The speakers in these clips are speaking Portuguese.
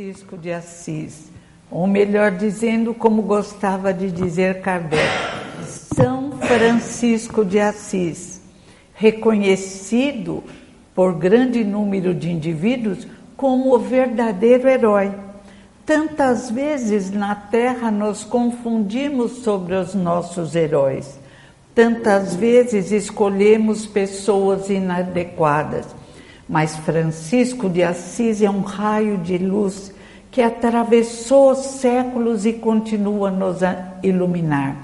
Francisco de Assis, ou melhor dizendo, como gostava de dizer Kardec, São Francisco de Assis, reconhecido por grande número de indivíduos como o verdadeiro herói. Tantas vezes na Terra nos confundimos sobre os nossos heróis. Tantas vezes escolhemos pessoas inadequadas. Mas Francisco de Assis é um raio de luz que atravessou séculos e continua a nos iluminar.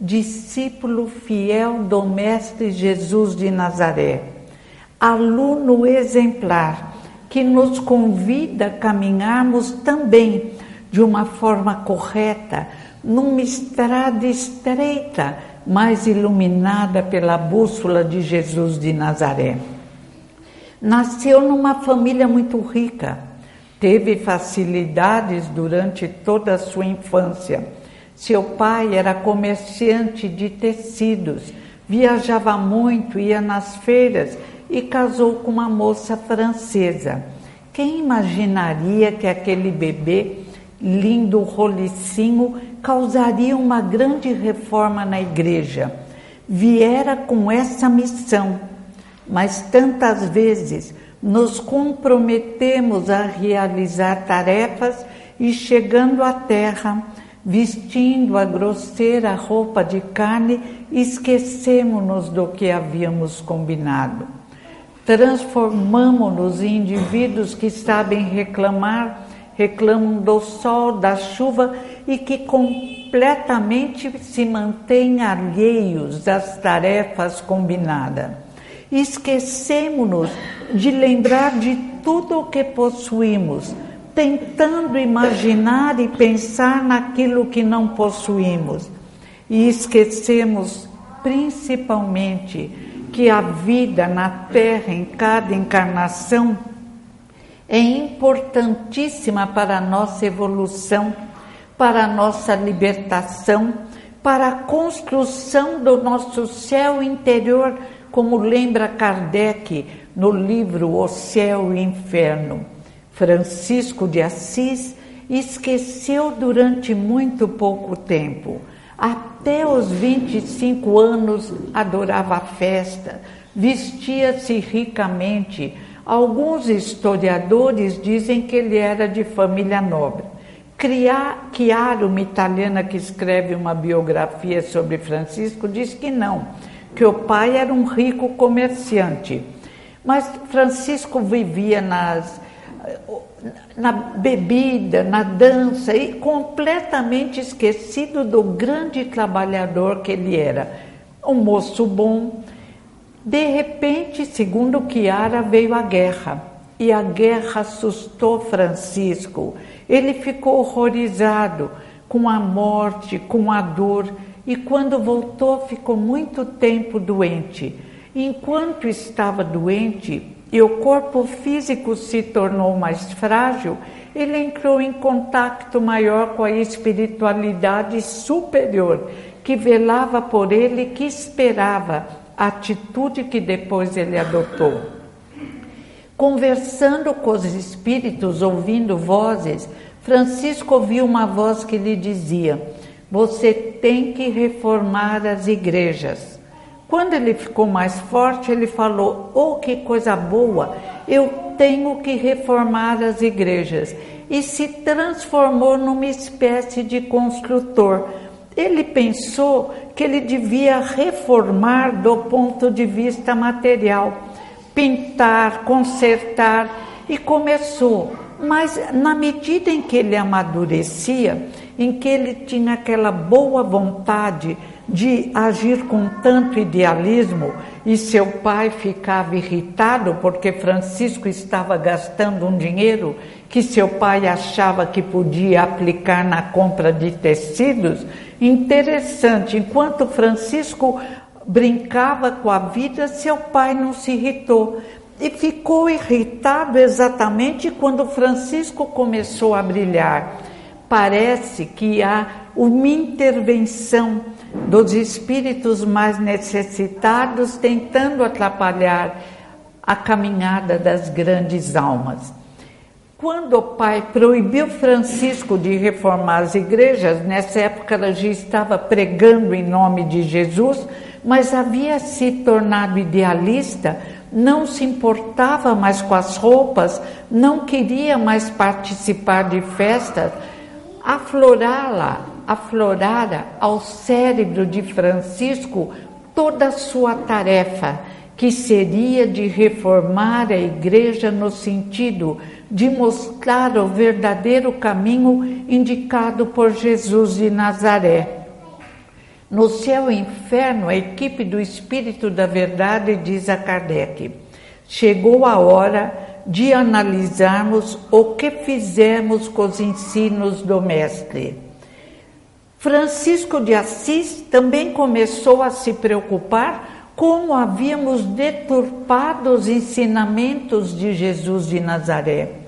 Discípulo fiel do Mestre Jesus de Nazaré, aluno exemplar que nos convida a caminharmos também de uma forma correta, numa estrada estreita, mas iluminada pela bússola de Jesus de Nazaré. Nasceu numa família muito rica, teve facilidades durante toda a sua infância. Seu pai era comerciante de tecidos, viajava muito, ia nas feiras e casou com uma moça francesa. Quem imaginaria que aquele bebê, lindo rolicinho, causaria uma grande reforma na igreja? Viera com essa missão mas tantas vezes nos comprometemos a realizar tarefas e chegando à terra, vestindo a grosseira roupa de carne, esquecemos-nos do que havíamos combinado. Transformamos-nos em indivíduos que sabem reclamar, reclamam do sol, da chuva e que completamente se mantêm alheios às tarefas combinadas esquecemos-nos de lembrar de tudo o que possuímos, tentando imaginar e pensar naquilo que não possuímos. E esquecemos principalmente que a vida na Terra, em cada encarnação, é importantíssima para a nossa evolução, para a nossa libertação, para a construção do nosso céu interior como lembra Kardec no livro O Céu e o Inferno. Francisco de Assis esqueceu durante muito pouco tempo. Até os 25 anos adorava a festa, vestia-se ricamente. Alguns historiadores dizem que ele era de família nobre. Chiara, uma italiana que escreve uma biografia sobre Francisco, diz que não que o pai era um rico comerciante. Mas Francisco vivia nas, na bebida, na dança e completamente esquecido do grande trabalhador que ele era. Um moço bom. De repente, segundo Chiara, veio a guerra e a guerra assustou Francisco. Ele ficou horrorizado com a morte, com a dor e quando voltou ficou muito tempo doente. Enquanto estava doente e o corpo físico se tornou mais frágil, ele entrou em contato maior com a espiritualidade superior que velava por ele que esperava a atitude que depois ele adotou. Conversando com os espíritos, ouvindo vozes, Francisco ouviu uma voz que lhe dizia: você tem que reformar as igrejas. Quando ele ficou mais forte, ele falou: Oh, que coisa boa, eu tenho que reformar as igrejas. E se transformou numa espécie de construtor. Ele pensou que ele devia reformar do ponto de vista material, pintar, consertar, e começou. Mas na medida em que ele amadurecia, em que ele tinha aquela boa vontade de agir com tanto idealismo e seu pai ficava irritado porque Francisco estava gastando um dinheiro que seu pai achava que podia aplicar na compra de tecidos. Interessante, enquanto Francisco brincava com a vida, seu pai não se irritou. E ficou irritado exatamente quando Francisco começou a brilhar parece que há uma intervenção dos espíritos mais necessitados tentando atrapalhar a caminhada das grandes almas. Quando o pai proibiu Francisco de reformar as igrejas, nessa época ela já estava pregando em nome de Jesus, mas havia se tornado idealista, não se importava mais com as roupas, não queria mais participar de festas, aflorá-la, aflorara ao cérebro de Francisco toda a sua tarefa, que seria de reformar a igreja no sentido de mostrar o verdadeiro caminho indicado por Jesus de Nazaré. No céu e inferno, a equipe do Espírito da Verdade diz a Kardec: chegou a hora de analisarmos o que fizemos com os ensinos do Mestre. Francisco de Assis também começou a se preocupar como havíamos deturpado os ensinamentos de Jesus de Nazaré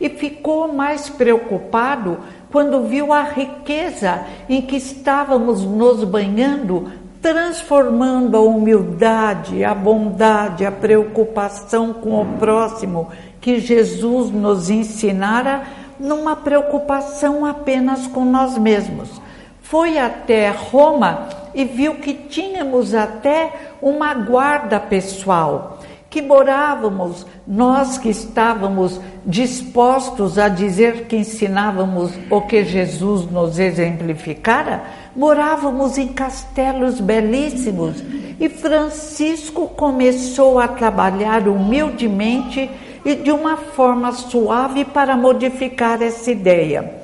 e ficou mais preocupado quando viu a riqueza em que estávamos nos banhando, transformando a humildade, a bondade, a preocupação com o próximo que Jesus nos ensinara numa preocupação apenas com nós mesmos. Foi até Roma e viu que tínhamos até uma guarda pessoal que morávamos, nós que estávamos dispostos a dizer que ensinávamos o que Jesus nos exemplificara, morávamos em castelos belíssimos e Francisco começou a trabalhar humildemente e de uma forma suave para modificar essa ideia.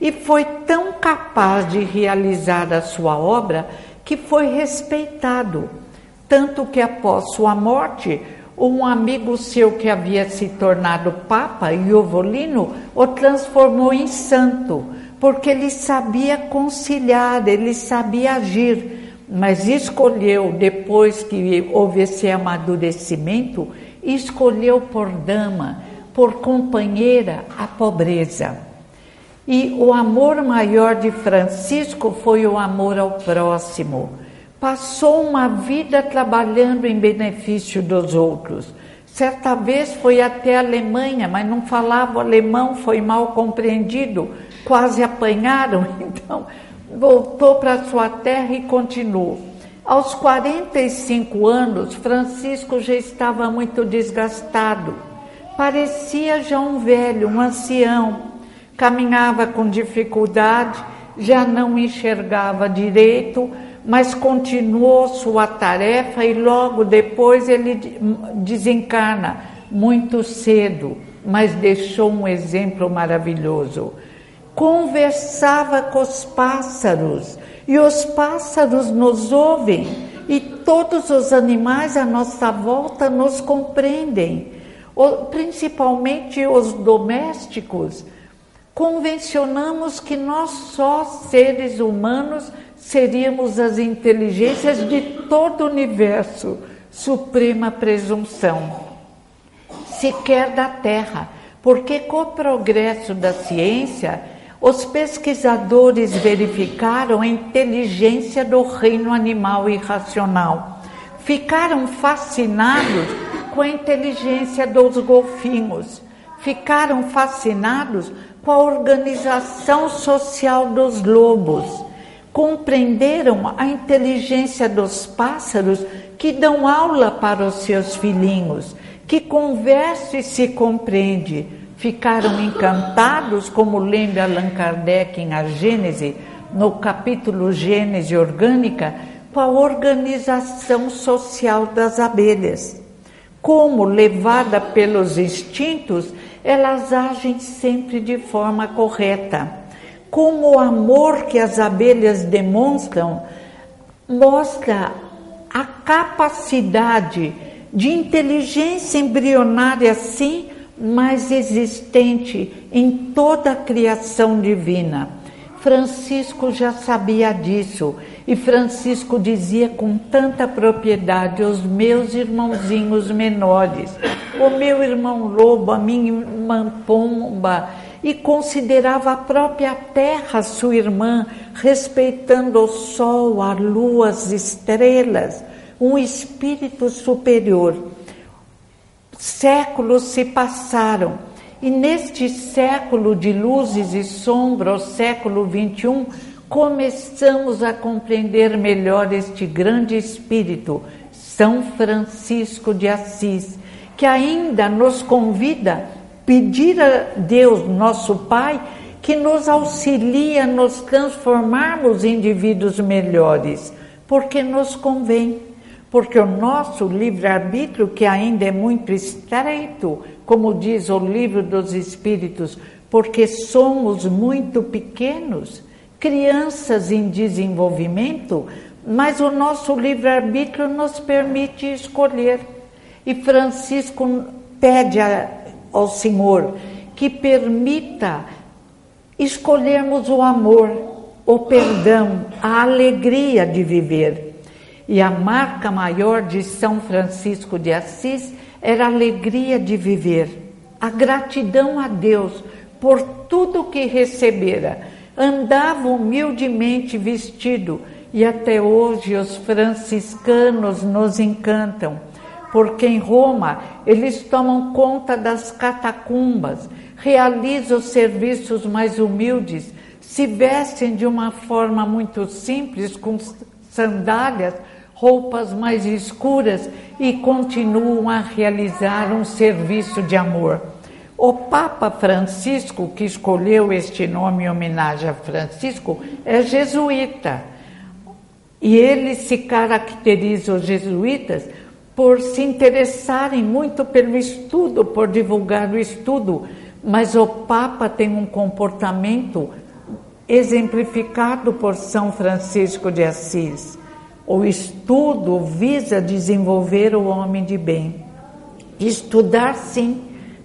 E foi tão capaz de realizar a sua obra que foi respeitado, tanto que após sua morte, um amigo seu que havia se tornado Papa, Iovolino, o transformou em santo, porque ele sabia conciliar, ele sabia agir, mas escolheu, depois que houve esse amadurecimento, escolheu por dama, por companheira, a pobreza. E o amor maior de Francisco foi o amor ao próximo Passou uma vida trabalhando em benefício dos outros. Certa vez foi até a Alemanha, mas não falava alemão, foi mal compreendido, quase apanharam, então voltou para sua terra e continuou. Aos 45 anos, Francisco já estava muito desgastado. Parecia já um velho, um ancião. Caminhava com dificuldade, já não enxergava direito, mas continuou sua tarefa e logo depois ele desencarna muito cedo, mas deixou um exemplo maravilhoso. Conversava com os pássaros e os pássaros nos ouvem e todos os animais à nossa volta nos compreendem, principalmente os domésticos. Convencionamos que nós só seres humanos seríamos as inteligências de todo o universo, suprema presunção, sequer da Terra, porque com o progresso da ciência, os pesquisadores verificaram a inteligência do reino animal irracional. Ficaram fascinados com a inteligência dos golfinhos, ficaram fascinados com a organização social dos lobos compreenderam a inteligência dos pássaros que dão aula para os seus filhinhos, que conversa e se compreende. Ficaram encantados, como lembra Allan Kardec em A Gênese, no capítulo Gênese Orgânica, com a organização social das abelhas. Como, levada pelos instintos, elas agem sempre de forma correta como o amor que as abelhas demonstram mostra a capacidade de inteligência embrionária, sim, mas existente em toda a criação divina. Francisco já sabia disso e Francisco dizia com tanta propriedade aos meus irmãozinhos menores, o meu irmão lobo, a minha irmã pomba, e considerava a própria terra sua irmã, respeitando o sol, a lua, as estrelas, um espírito superior. Séculos se passaram. E neste século de luzes e sombras, século 21, começamos a compreender melhor este grande espírito, São Francisco de Assis, que ainda nos convida a pedir a Deus, nosso Pai, que nos auxilie a nos transformarmos em indivíduos melhores, porque nos convém porque o nosso livre-arbítrio, que ainda é muito estreito, como diz o livro dos Espíritos, porque somos muito pequenos, crianças em desenvolvimento, mas o nosso livre-arbítrio nos permite escolher. E Francisco pede ao Senhor que permita escolhermos o amor, o perdão, a alegria de viver e a marca maior de São Francisco de Assis era a alegria de viver, a gratidão a Deus por tudo que recebera. Andava humildemente vestido e até hoje os franciscanos nos encantam, porque em Roma eles tomam conta das catacumbas, realizam os serviços mais humildes, se vestem de uma forma muito simples, com sandálias roupas mais escuras e continuam a realizar um serviço de amor. O Papa Francisco, que escolheu este nome em homenagem a Francisco, é jesuíta. E ele se caracteriza, os jesuítas, por se interessarem muito pelo estudo, por divulgar o estudo. Mas o Papa tem um comportamento exemplificado por São Francisco de Assis. O estudo visa desenvolver o homem de bem. Estudar sim,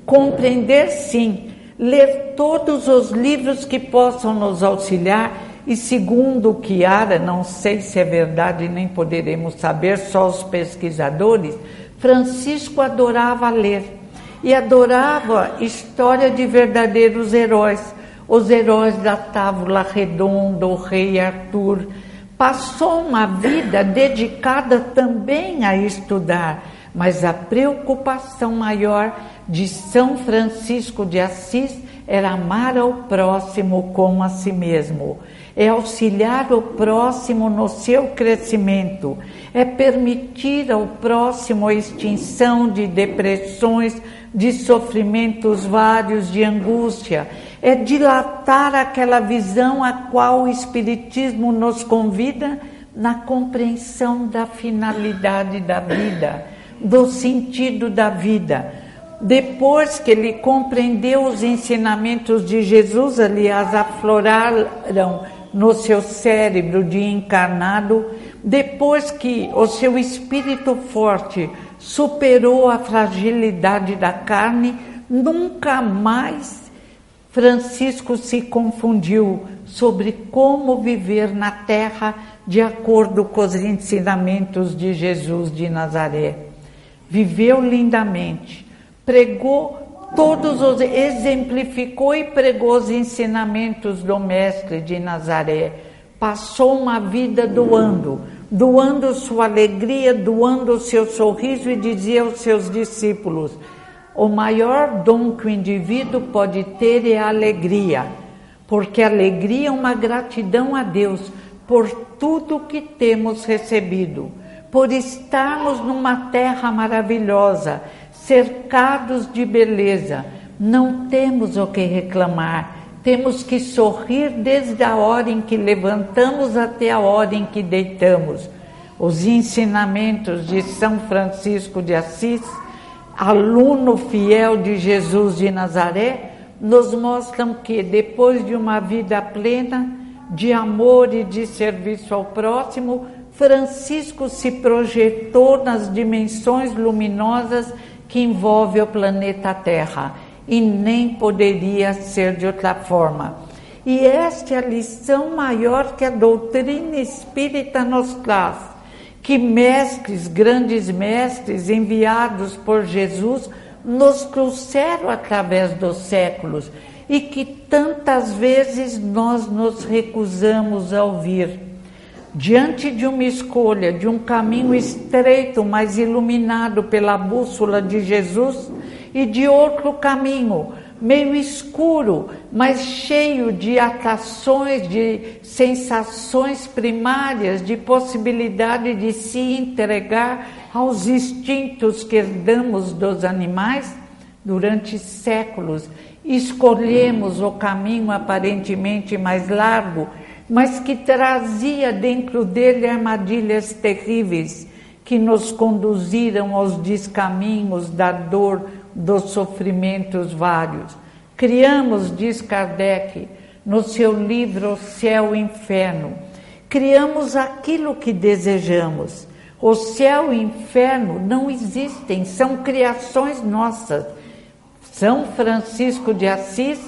compreender sim, ler todos os livros que possam nos auxiliar. E segundo o que Ara, não sei se é verdade nem poderemos saber, só os pesquisadores, Francisco adorava ler. E adorava história de verdadeiros heróis, os heróis da Távola Redonda, o rei Arthur, Passou uma vida dedicada também a estudar, mas a preocupação maior de São Francisco de Assis era amar ao próximo como a si mesmo, é auxiliar o próximo no seu crescimento, é permitir ao próximo a extinção de depressões, de sofrimentos vários, de angústia, é dilatar aquela visão a qual o Espiritismo nos convida na compreensão da finalidade da vida, do sentido da vida. Depois que ele compreendeu os ensinamentos de Jesus, aliás, afloraram no seu cérebro de encarnado, depois que o seu espírito forte superou a fragilidade da carne, nunca mais Francisco se confundiu sobre como viver na terra de acordo com os ensinamentos de Jesus de Nazaré. Viveu lindamente, pregou todos os exemplificou e pregou os ensinamentos do mestre de Nazaré. Passou uma vida doando, doando sua alegria, doando o seu sorriso e dizia aos seus discípulos: o maior dom que o indivíduo pode ter é a alegria, porque a alegria é uma gratidão a Deus por tudo que temos recebido, por estarmos numa terra maravilhosa, cercados de beleza. Não temos o que reclamar, temos que sorrir desde a hora em que levantamos até a hora em que deitamos. Os ensinamentos de São Francisco de Assis aluno fiel de Jesus de Nazaré, nos mostram que depois de uma vida plena de amor e de serviço ao próximo, Francisco se projetou nas dimensões luminosas que envolve o planeta Terra e nem poderia ser de outra forma. E esta é a lição maior que a doutrina espírita nos traz que mestres, grandes mestres enviados por Jesus nos trouxeram através dos séculos e que tantas vezes nós nos recusamos a ouvir. Diante de uma escolha, de um caminho estreito, mas iluminado pela bússola de Jesus, e de outro caminho, meio escuro, mas cheio de atrações, de sensações primárias, de possibilidade de se entregar aos instintos que herdamos dos animais durante séculos. Escolhemos o caminho aparentemente mais largo, mas que trazia dentro dele armadilhas terríveis que nos conduziram aos descaminhos da dor, dos sofrimentos vários. Criamos, diz Kardec, no seu livro Céu e Inferno, criamos aquilo que desejamos. O céu e o inferno não existem, são criações nossas. São Francisco de Assis,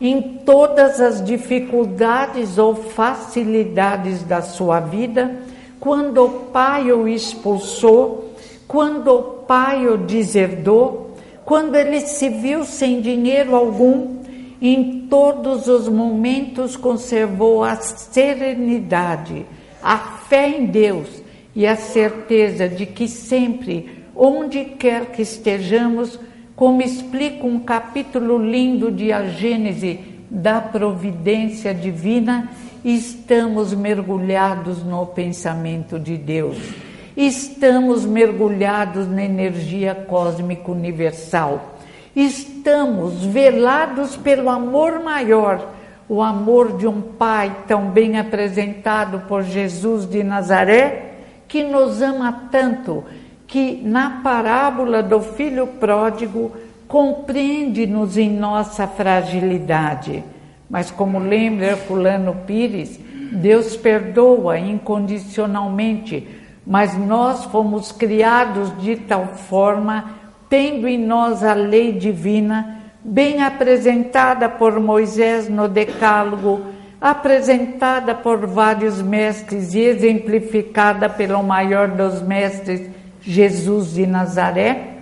em todas as dificuldades ou facilidades da sua vida, quando o pai o expulsou, quando o pai o deserdou, quando ele se viu sem dinheiro algum, em todos os momentos conservou a serenidade, a fé em Deus e a certeza de que sempre, onde quer que estejamos, como explica um capítulo lindo de A Gênese da providência divina, estamos mergulhados no pensamento de Deus estamos mergulhados na energia cósmica universal. Estamos velados pelo amor maior, o amor de um Pai tão bem apresentado por Jesus de Nazaré, que nos ama tanto que na parábola do filho pródigo compreende-nos em nossa fragilidade. Mas como lembra Herculano Pires, Deus perdoa incondicionalmente mas nós fomos criados de tal forma, tendo em nós a lei divina, bem apresentada por Moisés no Decálogo, apresentada por vários mestres e exemplificada pelo maior dos mestres, Jesus de Nazaré.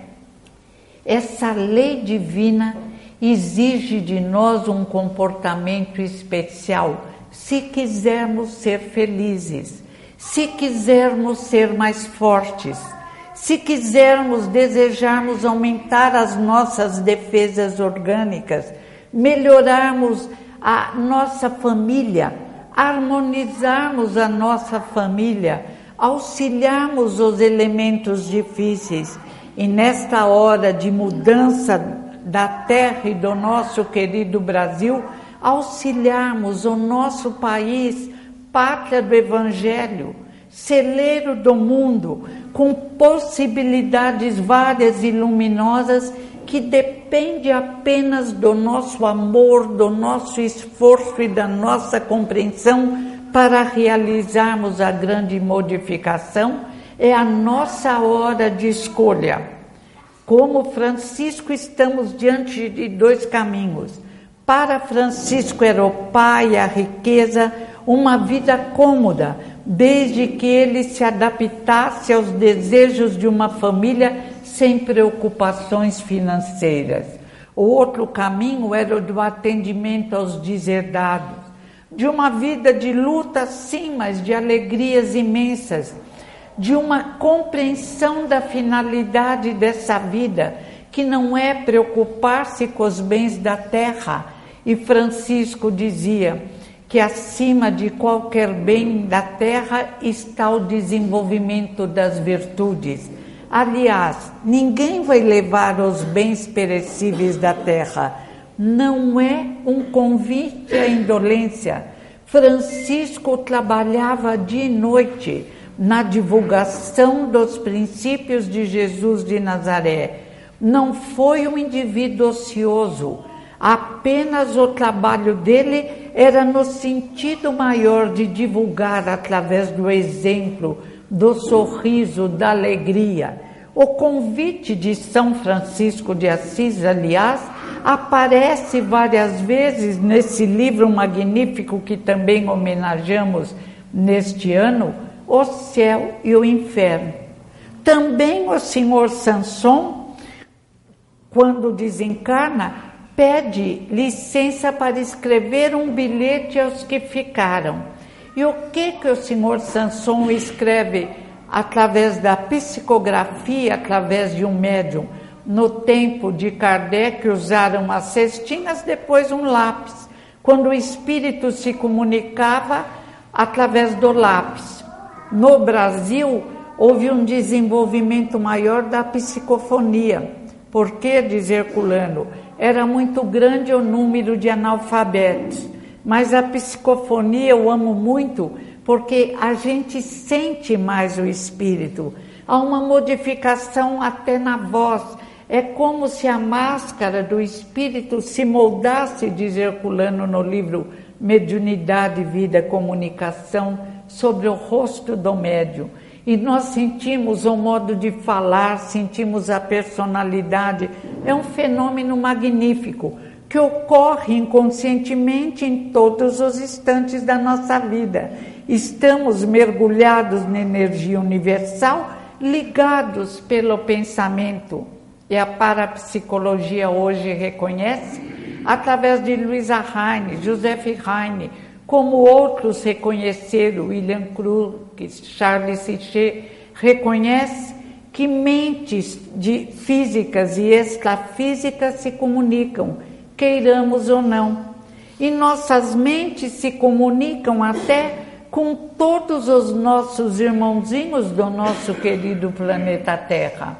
Essa lei divina exige de nós um comportamento especial se quisermos ser felizes se quisermos ser mais fortes, se quisermos, desejarmos aumentar as nossas defesas orgânicas, melhorarmos a nossa família, harmonizarmos a nossa família, auxiliarmos os elementos difíceis. E nesta hora de mudança da terra e do nosso querido Brasil, auxiliarmos o nosso país pátria do Evangelho, celeiro do mundo, com possibilidades várias e luminosas que depende apenas do nosso amor, do nosso esforço e da nossa compreensão para realizarmos a grande modificação, é a nossa hora de escolha. Como Francisco, estamos diante de dois caminhos. Para Francisco era o pai, a riqueza, uma vida cômoda, desde que ele se adaptasse aos desejos de uma família sem preocupações financeiras. O outro caminho era o do atendimento aos deserdados, de uma vida de luta, sim, mas de alegrias imensas, de uma compreensão da finalidade dessa vida, que não é preocupar-se com os bens da terra. E Francisco dizia: que acima de qualquer bem da terra está o desenvolvimento das virtudes. Aliás, ninguém vai levar os bens perecíveis da terra. Não é um convite à indolência. Francisco trabalhava dia e noite na divulgação dos princípios de Jesus de Nazaré. Não foi um indivíduo ocioso Apenas o trabalho dele era no sentido maior de divulgar através do exemplo, do sorriso, da alegria. O convite de São Francisco de Assis, aliás, aparece várias vezes nesse livro magnífico que também homenageamos neste ano, O Céu e o Inferno. Também o senhor Sanson, quando desencarna, pede licença para escrever um bilhete aos que ficaram. E o que que o senhor Sanson escreve através da psicografia, através de um médium? No tempo de Kardec usaram as cestinhas, depois um lápis, quando o espírito se comunicava através do lápis. No Brasil, houve um desenvolvimento maior da psicofonia. Por que, diz Herculano, era muito grande o número de analfabetos. Mas a psicofonia eu amo muito porque a gente sente mais o espírito. Há uma modificação até na voz. É como se a máscara do espírito se moldasse, diz Herculano no livro Mediunidade, Vida, Comunicação, sobre o rosto do médium. E nós sentimos o modo de falar, sentimos a personalidade. É um fenômeno magnífico que ocorre inconscientemente em todos os instantes da nossa vida. Estamos mergulhados na energia universal, ligados pelo pensamento. E a parapsicologia hoje reconhece, através de Luisa Heine, Joseph Heine, como outros reconheceram, William Crookes, Charles Sichet, reconhece que mentes de físicas e extrafísicas se comunicam, queiramos ou não. E nossas mentes se comunicam até com todos os nossos irmãozinhos do nosso querido planeta Terra.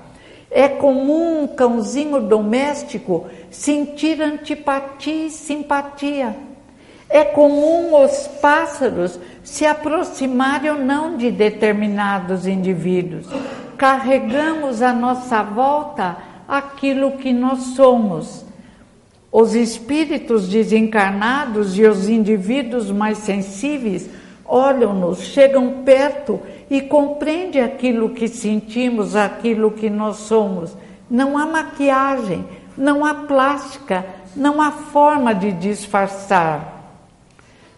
É comum um cãozinho doméstico sentir antipatia e simpatia. É comum os pássaros se aproximarem ou não de determinados indivíduos. Carregamos à nossa volta aquilo que nós somos. Os espíritos desencarnados e os indivíduos mais sensíveis olham-nos, chegam perto e compreendem aquilo que sentimos, aquilo que nós somos. Não há maquiagem, não há plástica, não há forma de disfarçar.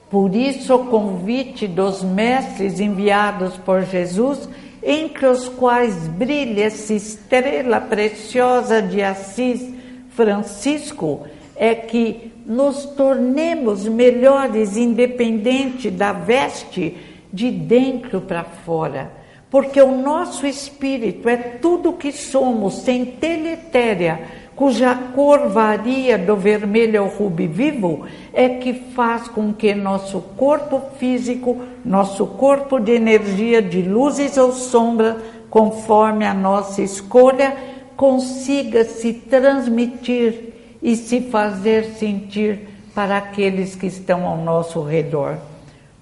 Por isso, o convite dos mestres enviados por Jesus, entre os quais brilha essa estrela preciosa de Assis, Francisco, é que nos tornemos melhores, independente da veste, de dentro para fora. Porque o nosso espírito é tudo que somos, centelha etérea, cuja cor varia do vermelho ao rubi vivo, é que faz com que nosso corpo físico, nosso corpo de energia, de luzes ou sombras, conforme a nossa escolha, consiga se transmitir e se fazer sentir para aqueles que estão ao nosso redor.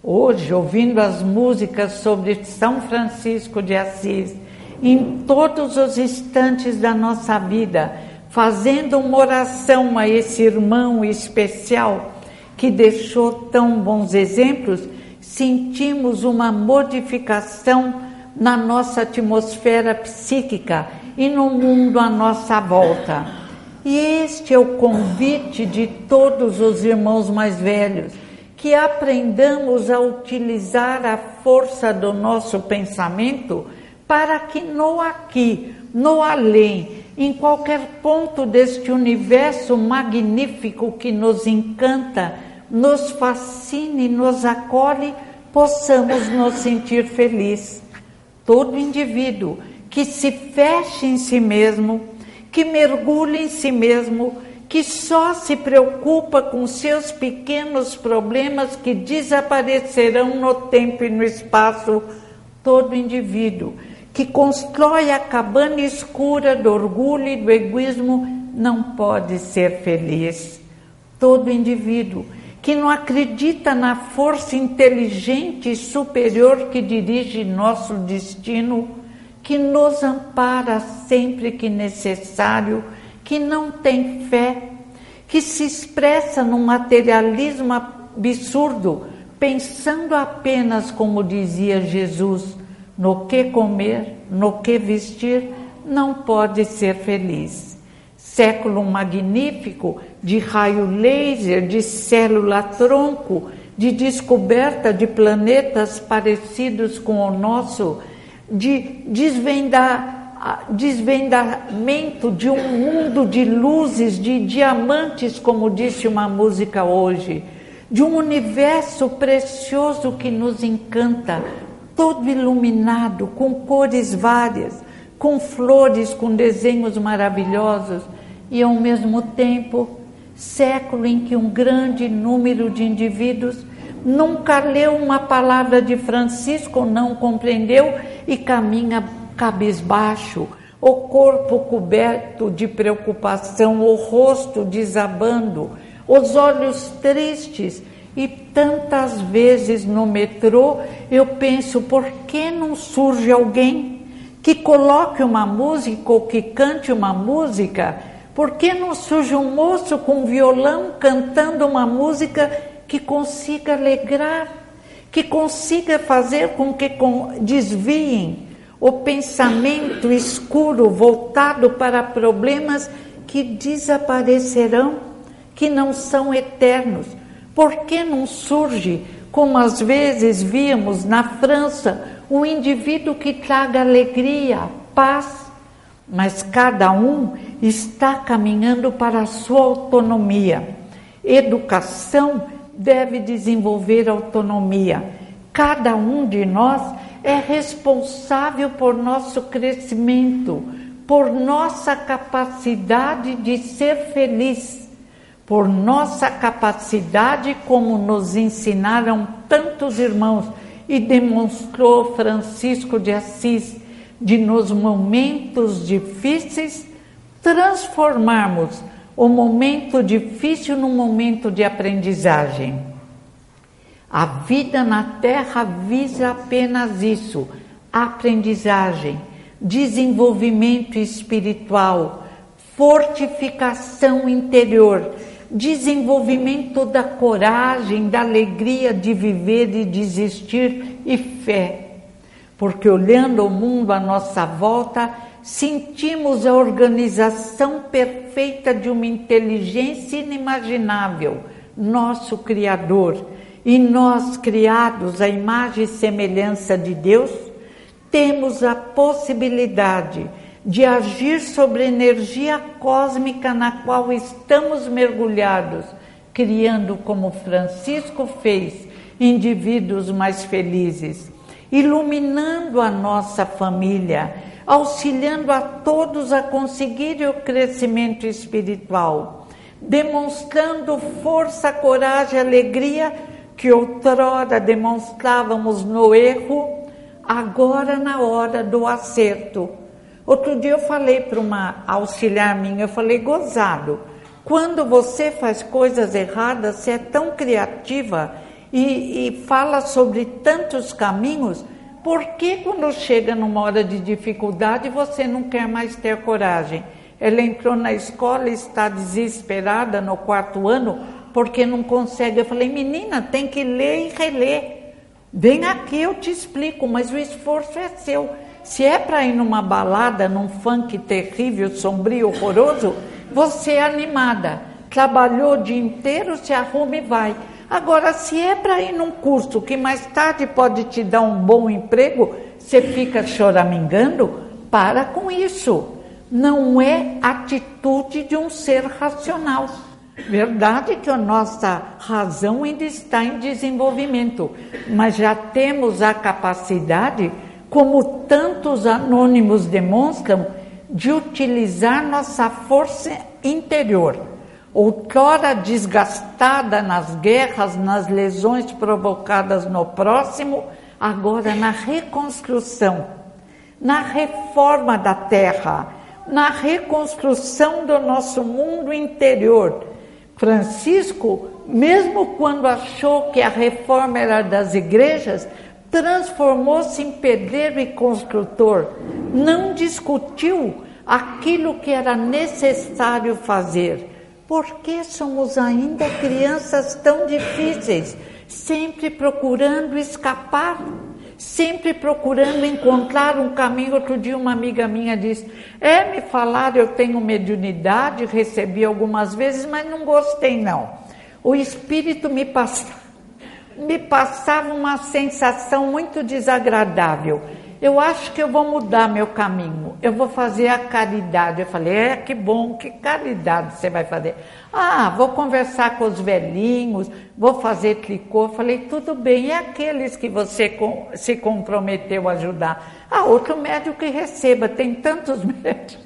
Hoje, ouvindo as músicas sobre São Francisco de Assis, em todos os instantes da nossa vida, fazendo uma oração a esse irmão especial que deixou tão bons exemplos, sentimos uma modificação na nossa atmosfera psíquica e no mundo à nossa volta. E este é o convite de todos os irmãos mais velhos, que aprendamos a utilizar a força do nosso pensamento para que no aqui, no além, em qualquer ponto deste universo magnífico que nos encanta, nos fascine, nos acolhe, possamos nos sentir felizes. Todo indivíduo que se feche em si mesmo, que mergulha em si mesmo, que só se preocupa com seus pequenos problemas que desaparecerão no tempo e no espaço, todo indivíduo que constrói a cabana escura do orgulho e do egoísmo não pode ser feliz. Todo indivíduo que não acredita na força inteligente e superior que dirige nosso destino que nos ampara sempre que necessário, que não tem fé, que se expressa num materialismo absurdo, pensando apenas, como dizia Jesus, no que comer, no que vestir, não pode ser feliz. Século magnífico de raio laser, de célula-tronco, de descoberta de planetas parecidos com o nosso de desvendar, desvendamento de um mundo de luzes, de diamantes, como disse uma música hoje, de um universo precioso que nos encanta, todo iluminado, com cores várias, com flores, com desenhos maravilhosos, e ao mesmo tempo, século em que um grande número de indivíduos nunca leu uma palavra de Francisco, não compreendeu e caminha cabisbaixo, o corpo coberto de preocupação, o rosto desabando, os olhos tristes. E tantas vezes no metrô eu penso: por que não surge alguém que coloque uma música ou que cante uma música? Por que não surge um moço com violão cantando uma música que consiga alegrar, que consiga fazer com que desviem o pensamento escuro voltado para problemas que desaparecerão, que não são eternos. Por que não surge, como às vezes víamos na França, um indivíduo que traga alegria, paz? Mas cada um está caminhando para a sua autonomia. Educação deve desenvolver autonomia. Cada um de nós é responsável por nosso crescimento, por nossa capacidade de ser feliz, por nossa capacidade, como nos ensinaram tantos irmãos e demonstrou Francisco de Assis, de nos momentos difíceis transformarmos o momento difícil num momento de aprendizagem. A vida na Terra visa apenas isso: aprendizagem, desenvolvimento espiritual, fortificação interior, desenvolvimento da coragem, da alegria de viver e desistir e fé. Porque olhando o mundo à nossa volta, sentimos a organização perfeita de uma inteligência inimaginável, nosso Criador, e nós, criados à imagem e semelhança de Deus, temos a possibilidade de agir sobre a energia cósmica na qual estamos mergulhados, criando, como Francisco fez, indivíduos mais felizes, iluminando a nossa família auxiliando a todos a conseguir o crescimento espiritual, demonstrando força, coragem, alegria que outrora demonstrávamos no erro, agora na hora do acerto. Outro dia eu falei para uma auxiliar minha, eu falei, gozado, quando você faz coisas erradas, você é tão criativa e, e fala sobre tantos caminhos, por que quando chega numa hora de dificuldade você não quer mais ter coragem? Ela entrou na escola e está desesperada no quarto ano porque não consegue. Eu falei, menina, tem que ler e reler. Vem aqui, eu te explico, mas o esforço é seu. Se é para ir numa balada, num funk terrível, sombrio, horroroso, você é animada. Trabalhou o dia inteiro, se arruma e vai. Agora, se é para ir num curso que mais tarde pode te dar um bom emprego, você fica choramingando, para com isso. Não é atitude de um ser racional. Verdade que a nossa razão ainda está em desenvolvimento, mas já temos a capacidade, como tantos anônimos demonstram, de utilizar nossa força interior outrora desgastada nas guerras, nas lesões provocadas no próximo, agora na reconstrução, na reforma da terra, na reconstrução do nosso mundo interior. Francisco, mesmo quando achou que a reforma era das igrejas, transformou-se em pedreiro e construtor, não discutiu aquilo que era necessário fazer por que somos ainda crianças tão difíceis, sempre procurando escapar, sempre procurando encontrar um caminho? Outro dia, uma amiga minha disse: É, me falaram, eu tenho mediunidade, recebi algumas vezes, mas não gostei, não. O espírito me passava, me passava uma sensação muito desagradável. eu acho que eu vou mudar meu caminho, eu vou fazer a caridade. Eu falei, é, que bom, que caridade você vai fazer? Ah, vou conversar com os velhinhos, vou fazer tricô. Eu falei, tudo bem, e aqueles que você se comprometeu a ajudar? Ah, outro médico que receba, tem tantos médicos.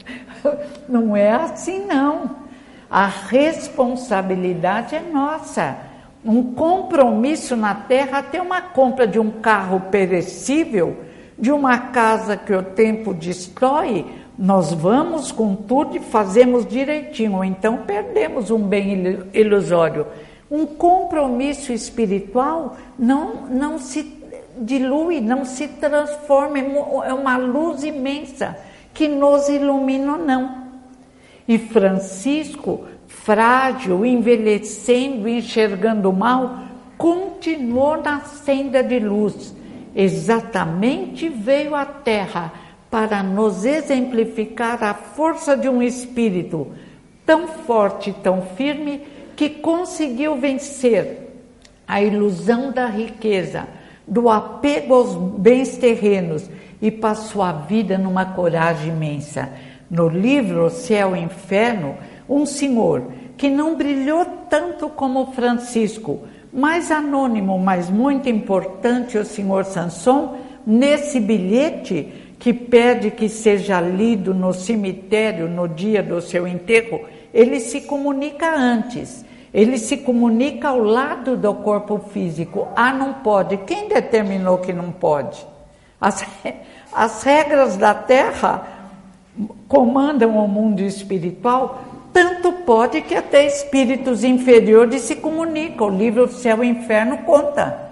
Não é assim, não. A responsabilidade é nossa. Um compromisso na terra, até uma compra de um carro perecível de uma casa que o tempo destrói, nós vamos com tudo e fazemos direitinho, ou então perdemos um bem ilusório. Um compromisso espiritual não, não se dilui, não se transforma, é uma luz imensa que nos ilumina não. E Francisco, frágil, envelhecendo, enxergando mal, continuou na senda de luz exatamente veio à Terra para nos exemplificar a força de um espírito tão forte, tão firme, que conseguiu vencer a ilusão da riqueza, do apego aos bens terrenos e passou a vida numa coragem imensa. No livro Céu e Inferno, um senhor que não brilhou tanto como Francisco, mais anônimo, mas muito importante, o senhor Sanson, nesse bilhete que pede que seja lido no cemitério no dia do seu enterro, ele se comunica antes. Ele se comunica ao lado do corpo físico. Ah, não pode. Quem determinou que não pode? As, as regras da Terra comandam o mundo espiritual tanto pode que até espíritos inferiores se comunicam. O livro Céu e Inferno conta.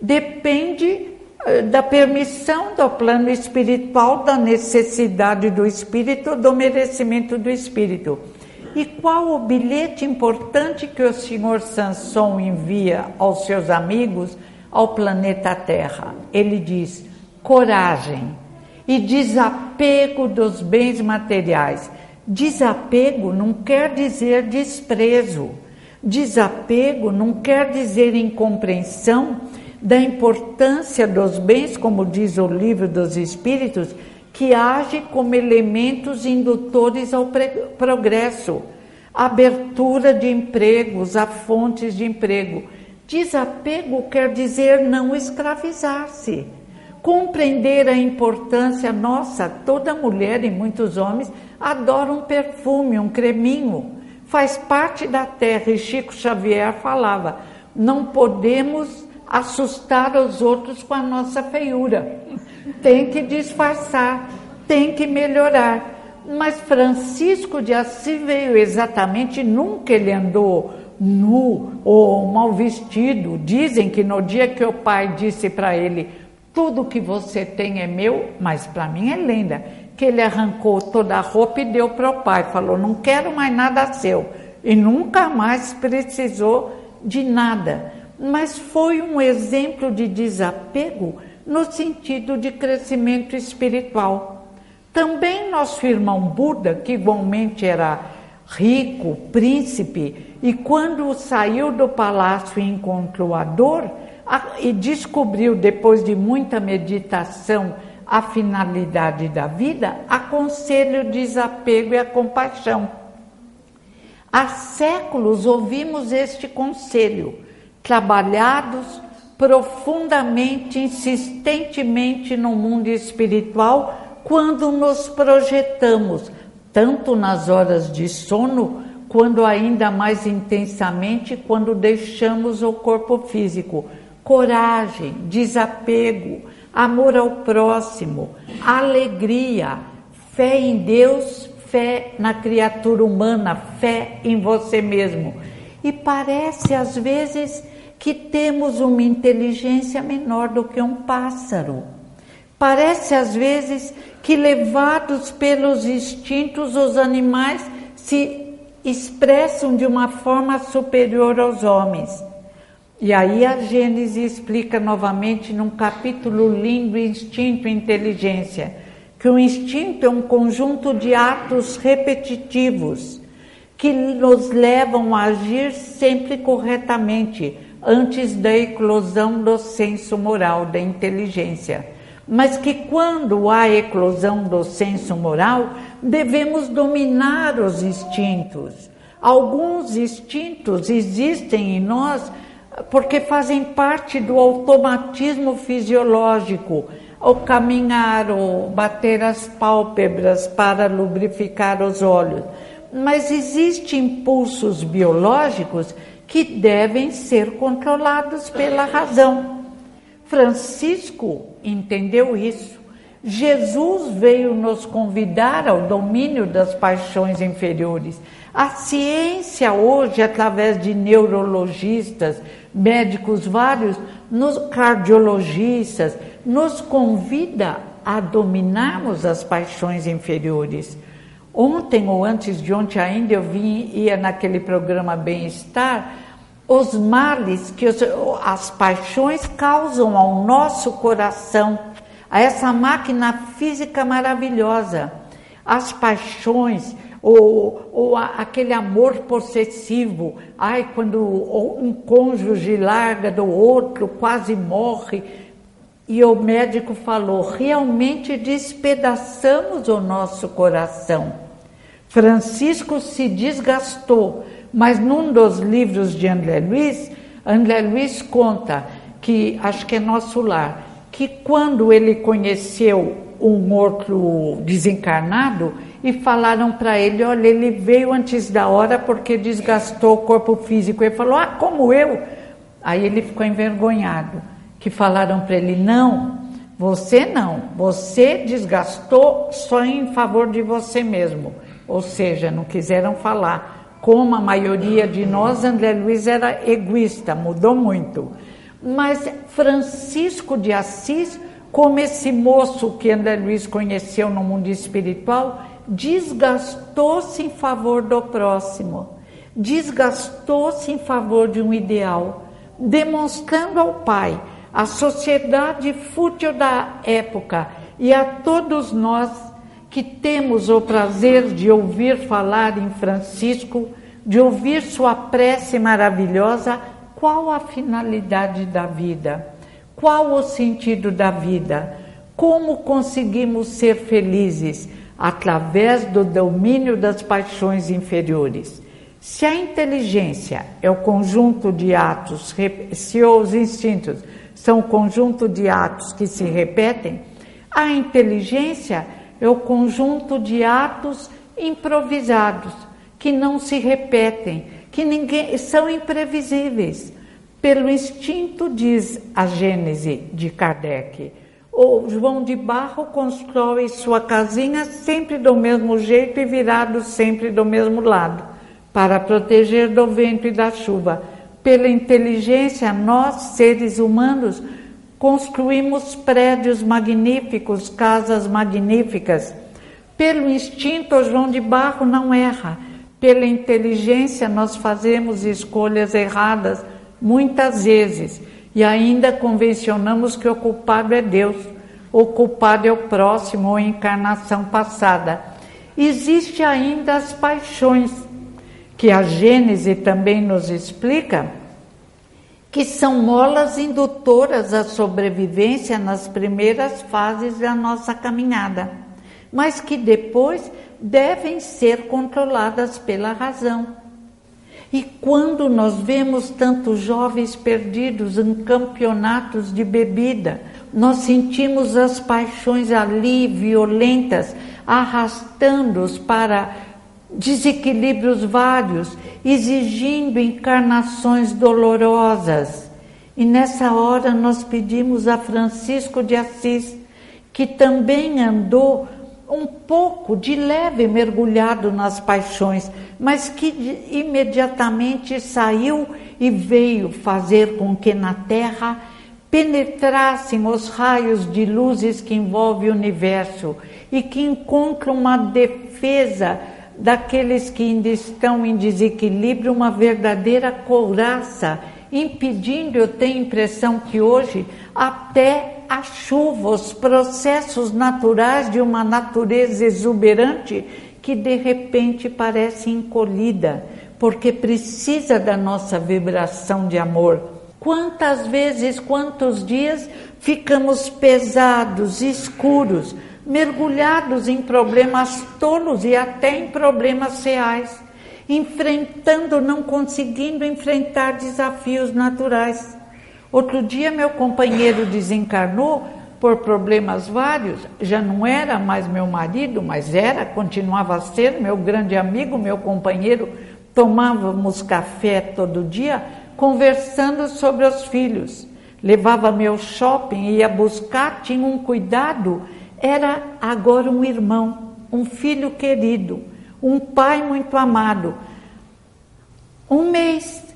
Depende eh, da permissão do plano espiritual, da necessidade do espírito, do merecimento do espírito. E qual o bilhete importante que o senhor Sanson envia aos seus amigos ao planeta Terra? Ele diz: coragem e desapego dos bens materiais Desapego não quer dizer desprezo. Desapego não quer dizer incompreensão da importância dos bens, como diz o livro dos Espíritos, que age como elementos indutores ao progresso, abertura de empregos, a fontes de emprego. Desapego quer dizer não escravizar-se, compreender a importância nossa, toda mulher e muitos homens adora um perfume, um creminho. Faz parte da terra. E Chico Xavier falava: não podemos assustar os outros com a nossa feiura. Tem que disfarçar, tem que melhorar. Mas Francisco de Assis veio exatamente, nunca ele andou nu ou mal vestido. Dizem que no dia que o pai disse para ele: Tudo que você tem é meu, mas para mim é lenda que ele arrancou toda a roupa e deu para o pai. Falou: Não quero mais nada seu. E nunca mais precisou de nada. Mas foi um exemplo de desapego no sentido de crescimento espiritual. Também nosso irmão Buda, que igualmente era rico, príncipe, e quando saiu do palácio e encontrou a dor, e descobriu, depois de muita meditação, a finalidade da vida, aconselho o desapego e a compaixão. Há séculos ouvimos este conselho, trabalhados profundamente, insistentemente no mundo espiritual, quando nos projetamos, tanto nas horas de sono, quando ainda mais intensamente quando deixamos o corpo físico. Coragem, desapego, amor ao próximo, alegria, fé em Deus, fé na criatura humana, fé em você mesmo. E parece às vezes que temos uma inteligência menor do que um pássaro. Parece às vezes que levados pelos instintos os animais se expressam de uma forma superior aos homens. E aí a Gênesis explica novamente num capítulo lindo, instinto e inteligência, que o instinto é um conjunto de atos repetitivos que nos levam a agir sempre corretamente antes da eclosão do senso moral, da inteligência. mas que quando há eclosão do senso moral, devemos dominar os instintos. Alguns instintos existem em nós porque fazem parte do automatismo fisiológico, o caminhar, o bater as pálpebras para lubrificar os olhos. Mas existem impulsos biológicos que devem ser controlados pela razão. Francisco entendeu isso. Jesus veio nos convidar ao domínio das paixões inferiores. A ciência hoje, através de neurologistas, médicos vários, nos cardiologistas, nos convida a dominarmos as paixões inferiores. Ontem ou antes de ontem ainda eu vim ia naquele programa Bem-Estar, os males que os, as paixões causam ao nosso coração, a essa máquina física maravilhosa. As paixões, ou, ou a, aquele amor possessivo, ai, quando um cônjuge larga do outro, quase morre. E o médico falou: realmente despedaçamos o nosso coração. Francisco se desgastou, mas num dos livros de André Luiz, André Luiz conta que, acho que é nosso lar, que quando ele conheceu um outro desencarnado e falaram para ele: olha, ele veio antes da hora porque desgastou o corpo físico. Ele falou: ah, como eu? Aí ele ficou envergonhado. Que falaram para ele: não, você não, você desgastou só em favor de você mesmo ou seja, não quiseram falar. Como a maioria de nós, André Luiz era egoísta, mudou muito. Mas Francisco de Assis, como esse moço que André Luiz conheceu no mundo espiritual, desgastou-se em favor do próximo, desgastou-se em favor de um ideal, demonstrando ao Pai a sociedade fútil da época e a todos nós que temos o prazer de ouvir falar em Francisco, de ouvir sua prece maravilhosa, qual a finalidade da vida? Qual o sentido da vida? Como conseguimos ser felizes? Através do domínio das paixões inferiores. Se a inteligência é o conjunto de atos, se os instintos são o conjunto de atos que se repetem, a inteligência é o conjunto de atos improvisados que não se repetem, que ninguém são imprevisíveis. Pelo instinto diz a Gênese de Kardec. O João de Barro constrói sua casinha sempre do mesmo jeito e virado sempre do mesmo lado, para proteger do vento e da chuva. Pela inteligência, nós, seres humanos, construímos prédios magníficos, casas magníficas. Pelo instinto, João de Barro não erra. Pela inteligência, nós fazemos escolhas erradas muitas vezes e ainda convencionamos que o culpado é Deus, o culpado é o próximo ou encarnação passada. Existe ainda as paixões, que a Gênese também nos explica que são molas indutoras à sobrevivência nas primeiras fases da nossa caminhada, mas que depois devem ser controladas pela razão. E quando nós vemos tantos jovens perdidos em campeonatos de bebida, nós sentimos as paixões ali violentas arrastando-os para desequilíbrios vários, exigindo encarnações dolorosas. E nessa hora nós pedimos a Francisco de Assis, que também andou um pouco de leve mergulhado nas paixões, mas que imediatamente saiu e veio fazer com que na terra penetrassem os raios de luzes que envolvem o universo e que encontram uma defesa daqueles que ainda estão em desequilíbrio, uma verdadeira couraça, impedindo, eu tenho a impressão que hoje, até a chuva, os processos naturais de uma natureza exuberante que de repente parece encolhida, porque precisa da nossa vibração de amor. Quantas vezes, quantos dias ficamos pesados, escuros, mergulhados em problemas tolos e até em problemas reais, enfrentando, não conseguindo enfrentar desafios naturais. Outro dia, meu companheiro desencarnou por problemas vários, já não era mais meu marido, mas era, continuava a ser meu grande amigo, meu companheiro. Tomávamos café todo dia, conversando sobre os filhos. Levava meu shopping, ia buscar, tinha um cuidado. Era agora um irmão, um filho querido, um pai muito amado. Um mês,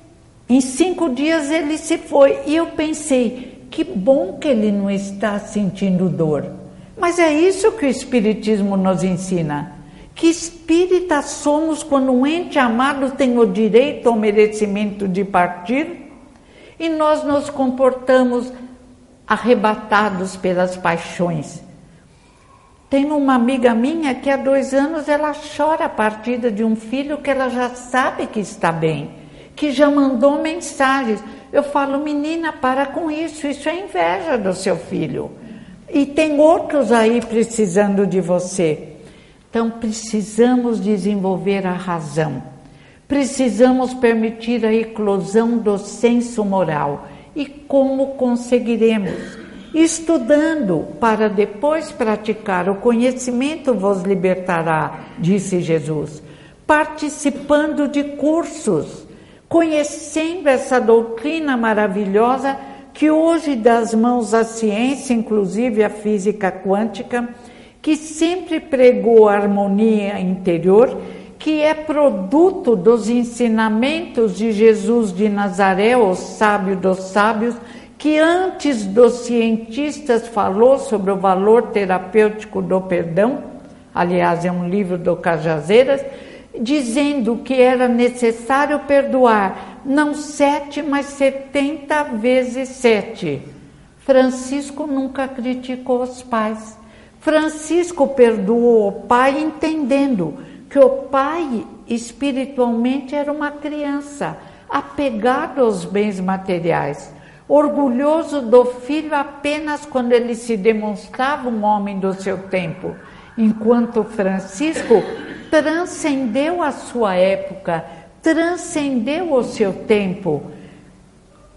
em cinco dias ele se foi. E eu pensei, que bom que ele não está sentindo dor. Mas é isso que o Espiritismo nos ensina. Que espírita somos quando um ente amado tem o direito ao merecimento de partir e nós nos comportamos arrebatados pelas paixões. Tem uma amiga minha que há dois anos ela chora a partida de um filho que ela já sabe que está bem, que já mandou mensagens. Eu falo, menina, para com isso, isso é inveja do seu filho. E tem outros aí precisando de você. Então precisamos desenvolver a razão. Precisamos permitir a eclosão do senso moral. E como conseguiremos? Estudando, para depois praticar. O conhecimento vos libertará, disse Jesus. Participando de cursos conhecendo essa doutrina maravilhosa que hoje das mãos à ciência, inclusive a física quântica, que sempre pregou a harmonia interior, que é produto dos ensinamentos de Jesus de Nazaré, o sábio dos sábios, que antes dos cientistas falou sobre o valor terapêutico do perdão, aliás, é um livro do Cajazeiras, dizendo que era necessário perdoar, não sete, mas setenta vezes sete. Francisco nunca criticou os pais. Francisco perdoou o pai entendendo que o pai espiritualmente era uma criança, apegado aos bens materiais, orgulhoso do filho apenas quando ele se demonstrava um homem do seu tempo, enquanto Francisco transcendeu a sua época, transcendeu o seu tempo.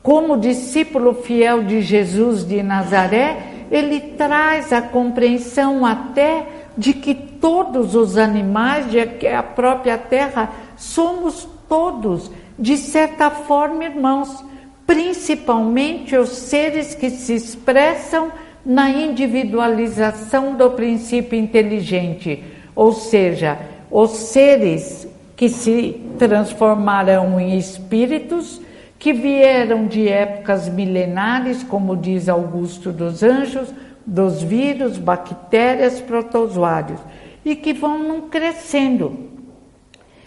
Como discípulo fiel de Jesus de Nazaré, ele traz a compreensão até de que todos os animais, de que a própria terra, somos todos, de certa forma, irmãos, principalmente os seres que se expressam na individualização do princípio inteligente, ou seja, os seres que se transformarão em espíritos que vieram de épocas milenares, como diz Augusto dos Anjos, dos vírus, bactérias, protozoários, e que vão crescendo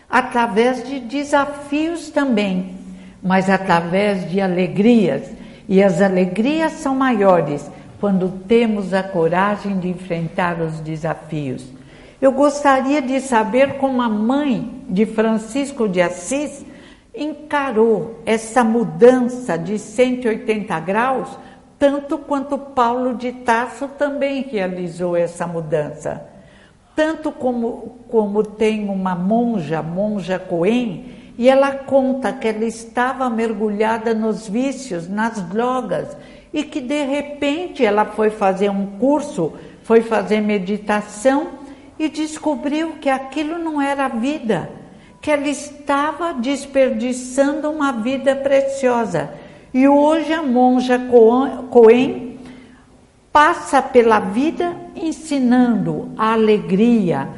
através de desafios também, mas através de alegrias. E as alegrias são maiores quando temos a coragem de enfrentar os desafios. Eu gostaria de saber como a mãe de Francisco de Assis encarou essa mudança de 180 graus, tanto quanto Paulo de Tarso também realizou essa mudança. Tanto como, como tem uma monja, monja Coen, e ela conta que ela estava mergulhada nos vícios, nas drogas, e que de repente ela foi fazer um curso, foi fazer meditação e descobriu que aquilo não era vida, que ela estava desperdiçando uma vida preciosa. E hoje a monja Coen passa pela vida ensinando a alegria,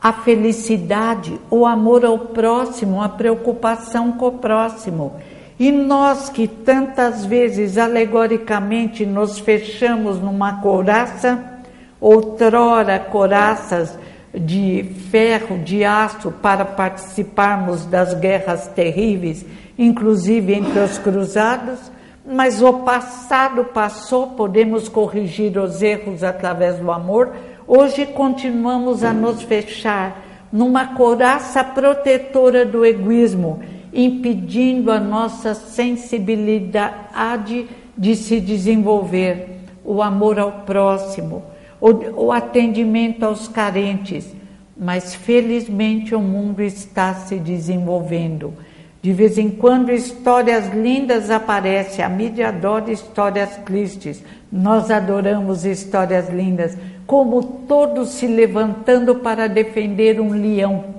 a felicidade, o amor ao próximo, a preocupação com o próximo. E nós que tantas vezes alegoricamente nos fechamos numa couraça, outrora coraças de ferro, de aço, para participarmos das guerras terríveis, inclusive entre os cruzados, mas o passado passou, podemos corrigir os erros através do amor. Hoje continuamos a nos fechar numa coraça protetora do egoísmo, impedindo a nossa sensibilidade de se desenvolver, o amor ao próximo, o, o atendimento aos carentes. Mas felizmente o mundo está se desenvolvendo. De vez em quando histórias lindas aparecem, a mídia adora histórias tristes. Nós adoramos histórias lindas, como todos se levantando para defender um leão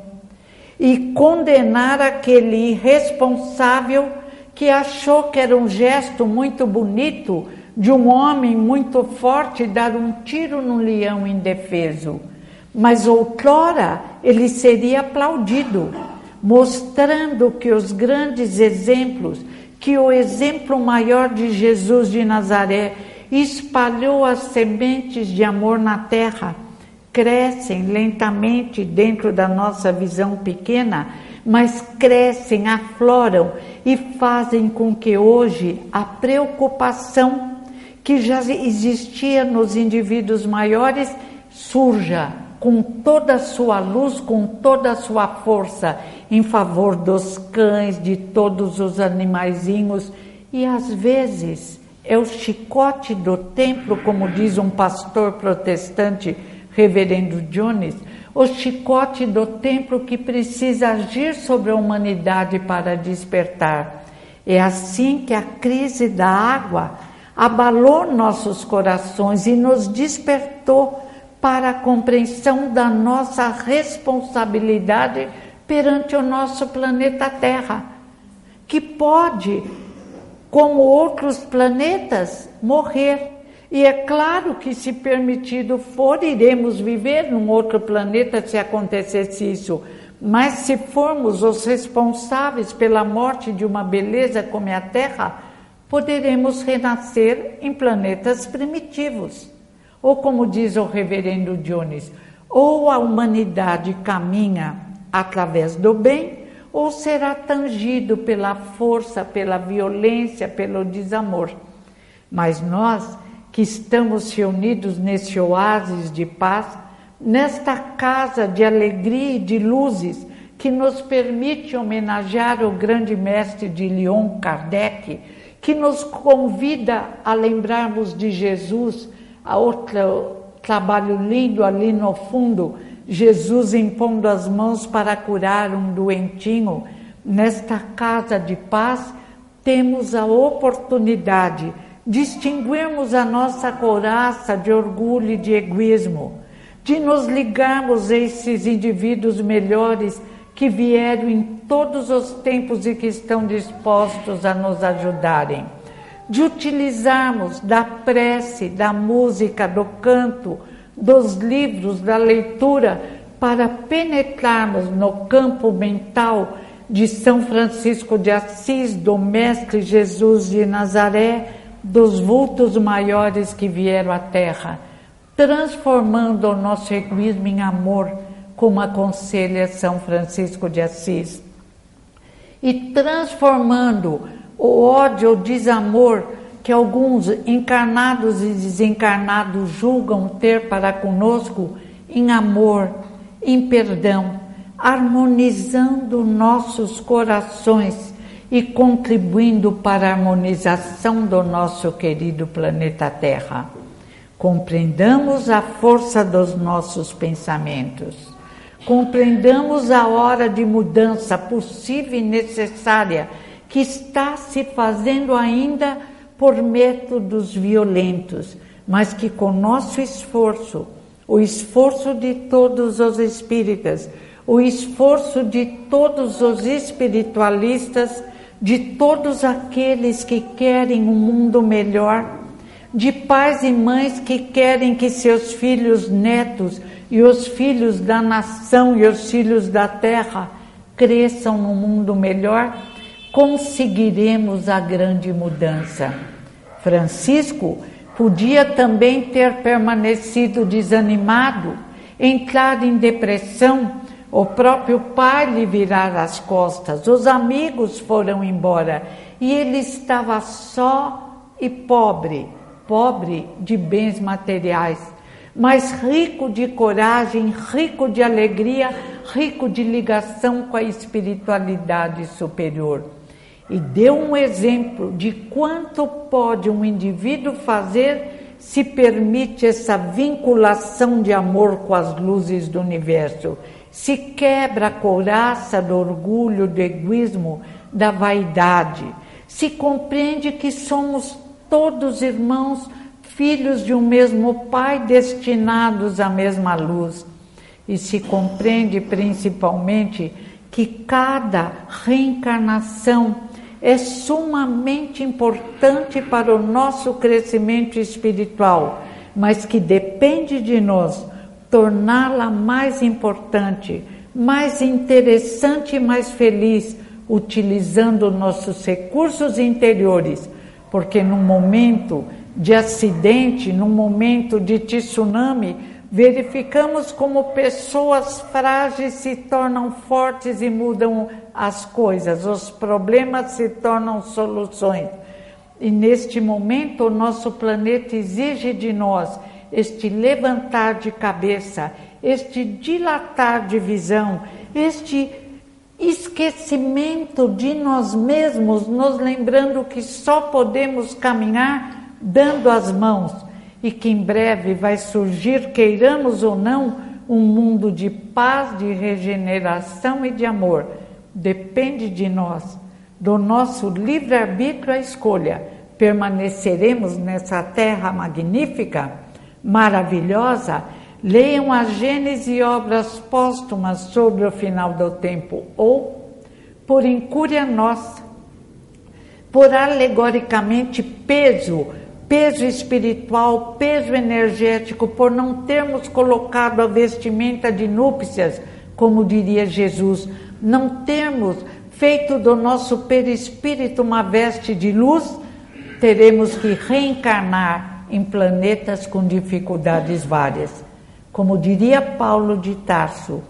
e condenar aquele irresponsável que achou que era um gesto muito bonito de um homem muito forte dar um tiro num leão indefeso. Mas outrora ele seria aplaudido, mostrando que os grandes exemplos, que o exemplo maior de Jesus de Nazaré espalhou as sementes de amor na terra, crescem lentamente dentro da nossa visão pequena, mas crescem, afloram e fazem com que hoje a preocupação que já existia nos indivíduos maiores surja com toda a sua luz, com toda a sua força em favor dos cães, de todos os animaizinhos e às vezes é o chicote do templo, como diz um pastor protestante, reverendo Jones, o chicote do templo que precisa agir sobre a humanidade para despertar. É assim que a crise da água abalou nossos corações e nos despertou para a compreensão da nossa responsabilidade perante o nosso planeta Terra, que pode, como outros planetas, morrer. E é claro que, se permitido for, iremos viver num outro planeta se acontecesse isso. Mas se formos os responsáveis pela morte de uma beleza como a Terra, poderemos renascer em planetas primitivos. Ou como diz o reverendo Jones, ou a humanidade caminha através do bem, ou será tangido pela força, pela violência, pelo desamor. Mas nós que estamos reunidos nesse oásis de paz, nesta casa de alegria e de luzes que nos permite homenagear o grande mestre de Lyon, Kardec, que nos convida a lembrarmos de Jesus, a outro trabalho lindo ali no fundo, Jesus impondo as mãos para curar um doentinho. Nesta casa de paz, temos a oportunidade de extinguirmos a nossa coraça de orgulho e de egoísmo, de nos ligarmos a esses indivíduos melhores que vieram em todos os tempos e que estão dispostos a nos ajudarem, de utilizarmos da prece, da música, do canto, dos livros, da leitura, para penetrarmos no campo mental de São Francisco de Assis, do Mestre Jesus de Nazaré, dos vultos maiores que vieram à Terra, transformando o nosso egoísmo em amor como aconselha São Francisco de Assis, e transformando o ódio, o desamor que alguns encarnados e desencarnados julgam ter para conosco em amor, em perdão, harmonizando nossos corações e contribuindo para a harmonização do nosso querido planeta Terra. Compreendamos a força dos nossos pensamentos compreendamos a hora de mudança possível e necessária que está se fazendo ainda por métodos violentos, mas que com nosso esforço, o esforço de todos os espíritas, o esforço de todos os espiritualistas, de todos aqueles que querem um mundo melhor, de pais e mães que querem que seus filhos, netos, e os filhos da nação e os filhos da terra cresçam num mundo melhor, conseguiremos a grande mudança. Francisco podia também ter permanecido desanimado, entrar em depressão, o próprio pai lhe virar as costas, os amigos foram embora e ele estava só e pobre, pobre de bens materiais mas rico de coragem, rico de alegria, rico de ligação com a espiritualidade superior. e deu um exemplo de quanto pode um indivíduo fazer se permite essa vinculação de amor com as luzes do universo, se quebra a couraça do orgulho, do egoísmo, da vaidade, se compreende que somos todos irmãos, filhos de um mesmo Pai, destinados à mesma luz, e se compreende principalmente que cada reencarnação é sumamente importante para o nosso crescimento espiritual, mas que depende de nós torná-la mais importante, mais interessante e mais feliz, utilizando nossos recursos interiores, porque num momento de acidente, num momento de tsunami, verificamos como pessoas frágeis se tornam fortes e mudam as coisas, os problemas se tornam soluções. E neste momento, o nosso planeta exige de nós este levantar de cabeça, este dilatar de visão, este esquecimento de nós mesmos, nos lembrando que só podemos caminhar dando as mãos e que em breve vai surgir, queiramos ou não, um mundo de paz, de regeneração e de amor. Depende de nós, do nosso livre-arbítrio a escolha. Permaneceremos nessa terra magnífica, maravilhosa. Leiam a Gênese e obras póstumas sobre o final do tempo, ou, por incúria nossa, por alegoricamente peso peso espiritual, peso energético, por não termos colocado a vestimenta de núpcias, como diria Jesus, não termos feito do nosso perispírito uma veste de luz, teremos que reencarnar em planetas com dificuldades várias. Como diria Paulo de Tarso,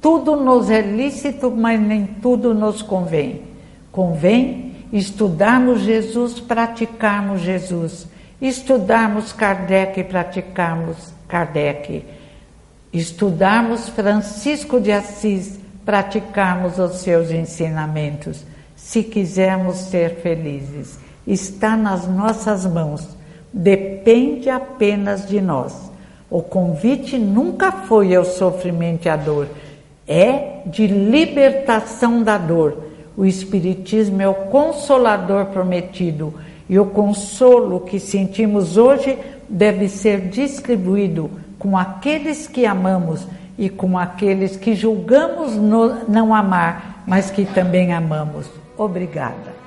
tudo nos é lícito, mas nem tudo nos convém. Convém estudarmos Jesus, praticarmos Jesus estudarmos Kardec e praticarmos Kardec, estudarmos Francisco de Assis, praticarmos os seus ensinamentos, se quisermos ser felizes. Está nas nossas mãos, depende apenas de nós. O convite nunca foi ao sofrimento e à dor, é de libertação da dor. O Espiritismo é o consolador prometido e o consolo que sentimos hoje deve ser distribuído com aqueles que amamos e com aqueles que julgamos não amar, mas que também amamos. Obrigada.